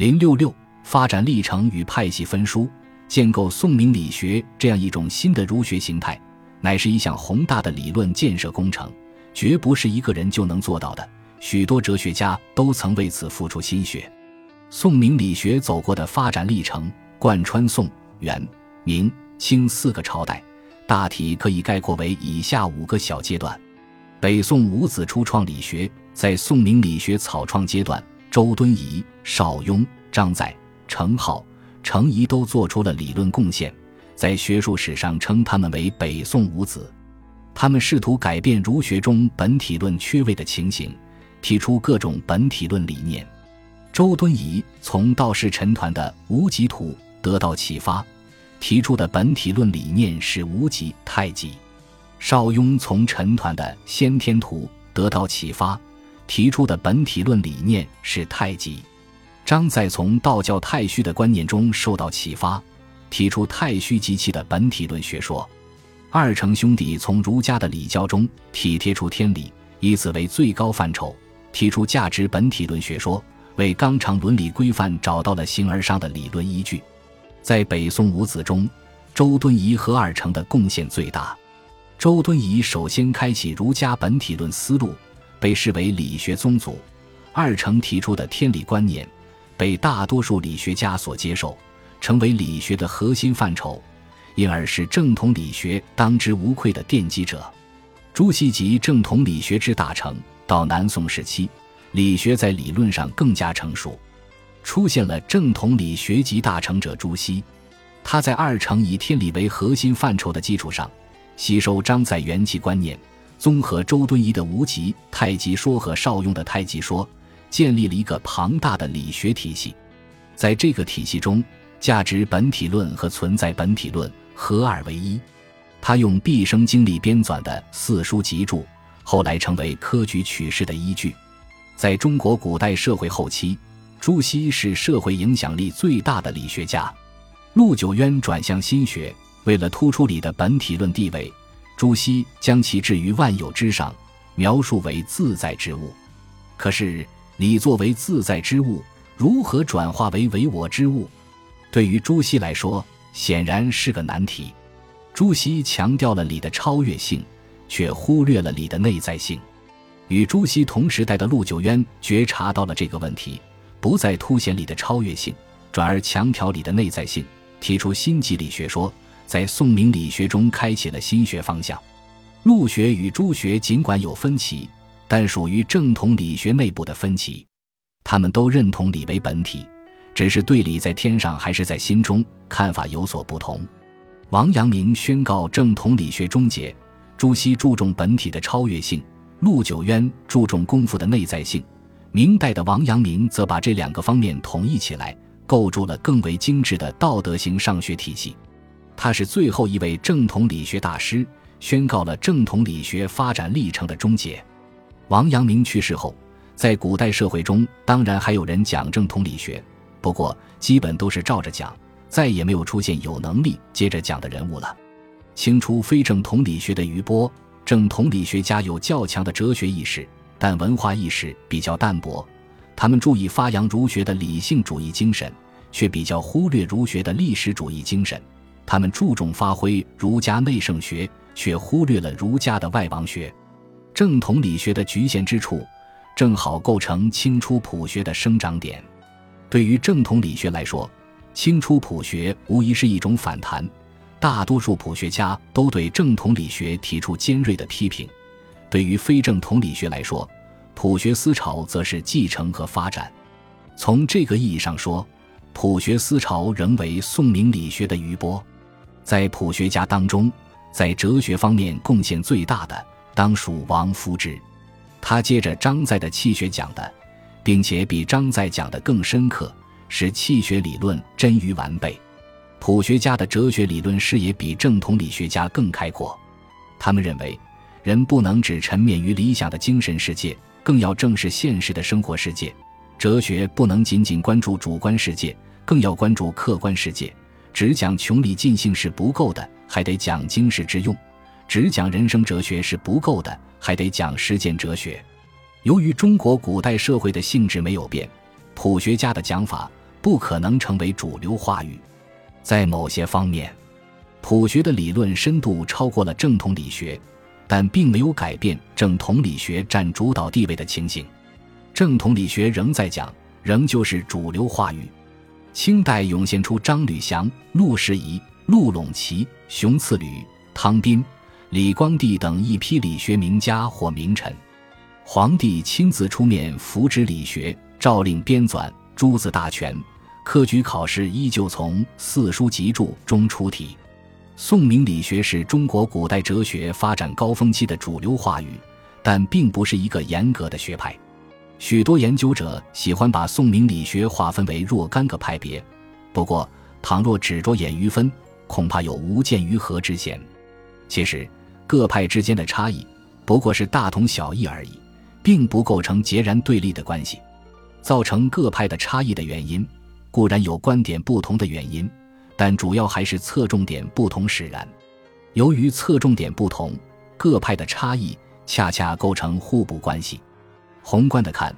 零六六发展历程与派系分书，建构宋明理学这样一种新的儒学形态，乃是一项宏大的理论建设工程，绝不是一个人就能做到的。许多哲学家都曾为此付出心血。宋明理学走过的发展历程，贯穿宋、元、明、清四个朝代，大体可以概括为以下五个小阶段：北宋五子初创理学，在宋明理学草创阶段，周敦颐、邵雍、张载、程颢、程颐都做出了理论贡献，在学术史上称他们为北宋五子。他们试图改变儒学中本体论缺位的情形，提出各种本体论理念。周敦颐从道士陈抟的《无极图》得到启发，提出的本体论理念是无极太极；邵雍从陈抟的《先天图》得到启发，提出的本体论理念是太极；张载从道教太虚的观念中受到启发，提出太虚极气的本体论学说；二程兄弟从儒家的礼教中体贴出天理，以此为最高范畴，提出价值本体论学说。为纲常伦理规范找到了形而上的理论依据，在北宋五子中，周敦颐和二程的贡献最大。周敦颐首先开启儒家本体论思路，被视为理学宗祖；二程提出的天理观念，被大多数理学家所接受，成为理学的核心范畴，因而是正统理学当之无愧的奠基者。朱熹集正统理学之大成，到南宋时期。理学在理论上更加成熟，出现了正统理学集大成者朱熹。他在二程以天理为核心范畴的基础上，吸收张载元气观念，综合周敦颐的无极太极说和邵雍的太极说，建立了一个庞大的理学体系。在这个体系中，价值本体论和存在本体论合二为一。他用毕生精力编纂的四书集注，后来成为科举取士的依据。在中国古代社会后期，朱熹是社会影响力最大的理学家。陆九渊转向心学，为了突出理的本体论地位，朱熹将其置于万有之上，描述为自在之物。可是，理作为自在之物，如何转化为唯我之物？对于朱熹来说，显然是个难题。朱熹强调了理的超越性，却忽略了理的内在性。与朱熹同时代的陆九渊觉察到了这个问题，不再凸显理的超越性，转而强调理的内在性，提出新极理学说，在宋明理学中开启了新学方向。陆学与朱学尽管有分歧，但属于正统理学内部的分歧。他们都认同理为本体，只是对理在天上还是在心中看法有所不同。王阳明宣告正统理学终结，朱熹注重本体的超越性。陆九渊注重功夫的内在性，明代的王阳明则把这两个方面统一起来，构筑了更为精致的道德型上学体系。他是最后一位正统理学大师，宣告了正统理学发展历程的终结。王阳明去世后，在古代社会中，当然还有人讲正统理学，不过基本都是照着讲，再也没有出现有能力接着讲的人物了。清初非正统理学的余波。正统理学家有较强的哲学意识，但文化意识比较淡薄。他们注意发扬儒学的理性主义精神，却比较忽略儒学的历史主义精神。他们注重发挥儒家内圣学，却忽略了儒家的外王学。正统理学的局限之处，正好构成清初朴学的生长点。对于正统理学来说，清初朴学无疑是一种反弹。大多数普学家都对正统理学提出尖锐的批评，对于非正统理学来说，普学思潮则是继承和发展。从这个意义上说，普学思潮仍为宋明理学的余波。在普学家当中，在哲学方面贡献最大的，当属王夫之。他接着张载的气学讲的，并且比张载讲的更深刻，使气学理论臻于完备。普学家的哲学理论视野比正统理学家更开阔，他们认为，人不能只沉湎于理想的精神世界，更要正视现实的生活世界。哲学不能仅仅关注主观世界，更要关注客观世界。只讲穷理尽性是不够的，还得讲经世之用；只讲人生哲学是不够的，还得讲实践哲学。由于中国古代社会的性质没有变，普学家的讲法。不可能成为主流话语。在某些方面，朴学的理论深度超过了正统理学，但并没有改变正统理学占主导地位的情形。正统理学仍在讲，仍旧是主流话语。清代涌现出张吕祥、陆士仪、陆陇奇、熊次履、汤斌、李光地等一批理学名家或名臣。皇帝亲自出面扶植理学，诏令编纂《诸子大全》，科举考试依旧从四书集注中出题。宋明理学是中国古代哲学发展高峰期的主流话语，但并不是一个严格的学派。许多研究者喜欢把宋明理学划分为若干个派别，不过，倘若只着眼于分，恐怕有无见于和之嫌。其实，各派之间的差异不过是大同小异而已，并不构成截然对立的关系。造成各派的差异的原因，固然有观点不同的原因，但主要还是侧重点不同使然。由于侧重点不同，各派的差异恰恰构成互补关系。宏观的看，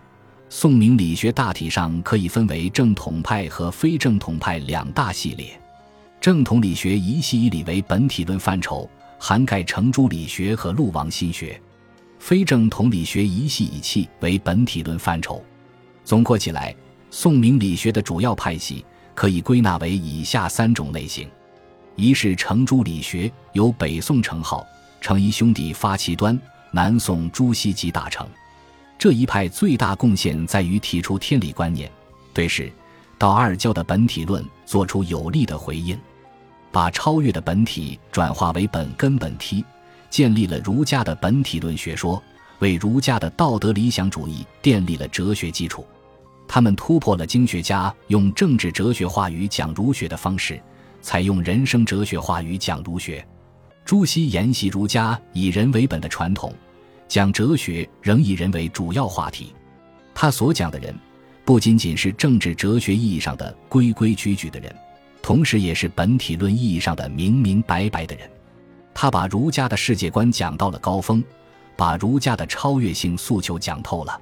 宋明理学大体上可以分为正统派和非正统派两大系列。正统理学一系以理为本体论范畴，涵盖程朱理学和陆王心学；非正统理学一系以气为本体论范畴。总括起来，宋明理学的主要派系可以归纳为以下三种类型：一是程朱理学，由北宋程颢、程颐兄弟发其端，南宋朱熹集大成。这一派最大贡献在于提出天理观念，对是道二教的本体论做出有力的回应，把超越的本体转化为本根本体，建立了儒家的本体论学说，为儒家的道德理想主义奠立了哲学基础。他们突破了经学家用政治哲学话语讲儒学的方式，采用人生哲学话语讲儒学。朱熹沿袭儒家以人为本的传统。讲哲学仍以人为主要话题，他所讲的人，不仅仅是政治哲学意义上的规规矩矩的人，同时也是本体论意义上的明明白白的人。他把儒家的世界观讲到了高峰，把儒家的超越性诉求讲透了。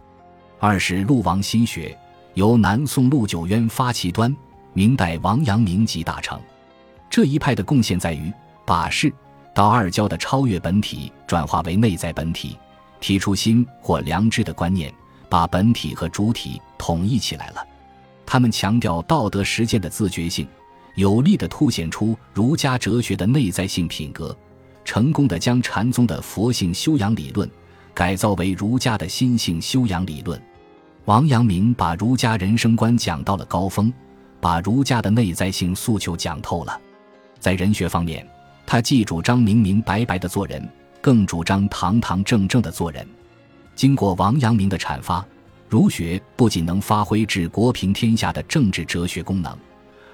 二是陆王心学，由南宋陆九渊发起端，明代王阳明集大成。这一派的贡献在于把士道二教的超越本体转化为内在本体。提出心或良知的观念，把本体和主体统一起来了。他们强调道德实践的自觉性，有力地凸显出儒家哲学的内在性品格，成功地将禅宗的佛性修养理论改造为儒家的心性修养理论。王阳明把儒家人生观讲到了高峰，把儒家的内在性诉求讲透了。在人学方面，他既主张明明白白的做人。更主张堂堂正正的做人。经过王阳明的阐发，儒学不仅能发挥治国平天下的政治哲学功能，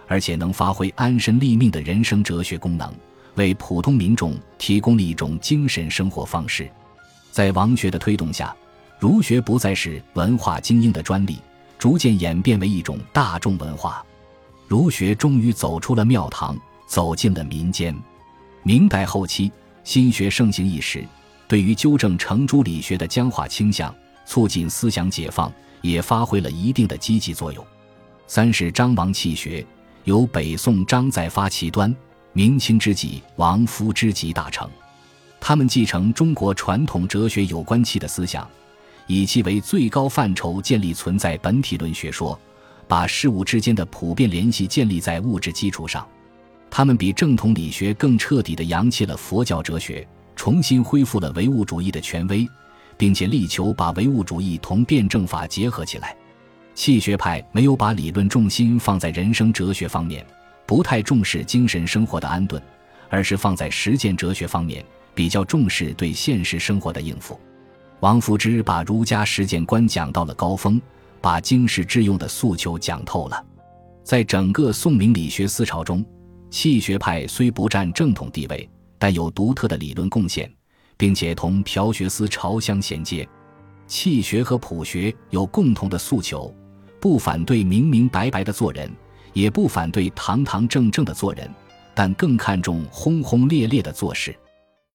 而且能发挥安身立命的人生哲学功能，为普通民众提供了一种精神生活方式。在王学的推动下，儒学不再是文化精英的专利，逐渐演变为一种大众文化。儒学终于走出了庙堂，走进了民间。明代后期。心学盛行一时，对于纠正程朱理学的僵化倾向、促进思想解放，也发挥了一定的积极作用。三是张王气学，由北宋张载发其端，明清之际王夫之集大成。他们继承中国传统哲学有关气的思想，以其为最高范畴建立存在本体论学说，把事物之间的普遍联系建立在物质基础上。他们比正统理学更彻底地扬弃了佛教哲学，重新恢复了唯物主义的权威，并且力求把唯物主义同辩证法结合起来。气学派没有把理论重心放在人生哲学方面，不太重视精神生活的安顿，而是放在实践哲学方面，比较重视对现实生活的应付。王夫之把儒家实践观讲到了高峰，把经世致用的诉求讲透了。在整个宋明理学思潮中，气学派虽不占正统地位，但有独特的理论贡献，并且同朴学思潮相衔接。气学和朴学有共同的诉求，不反对明明白白的做人，也不反对堂堂正正的做人，但更看重轰轰烈烈的做事。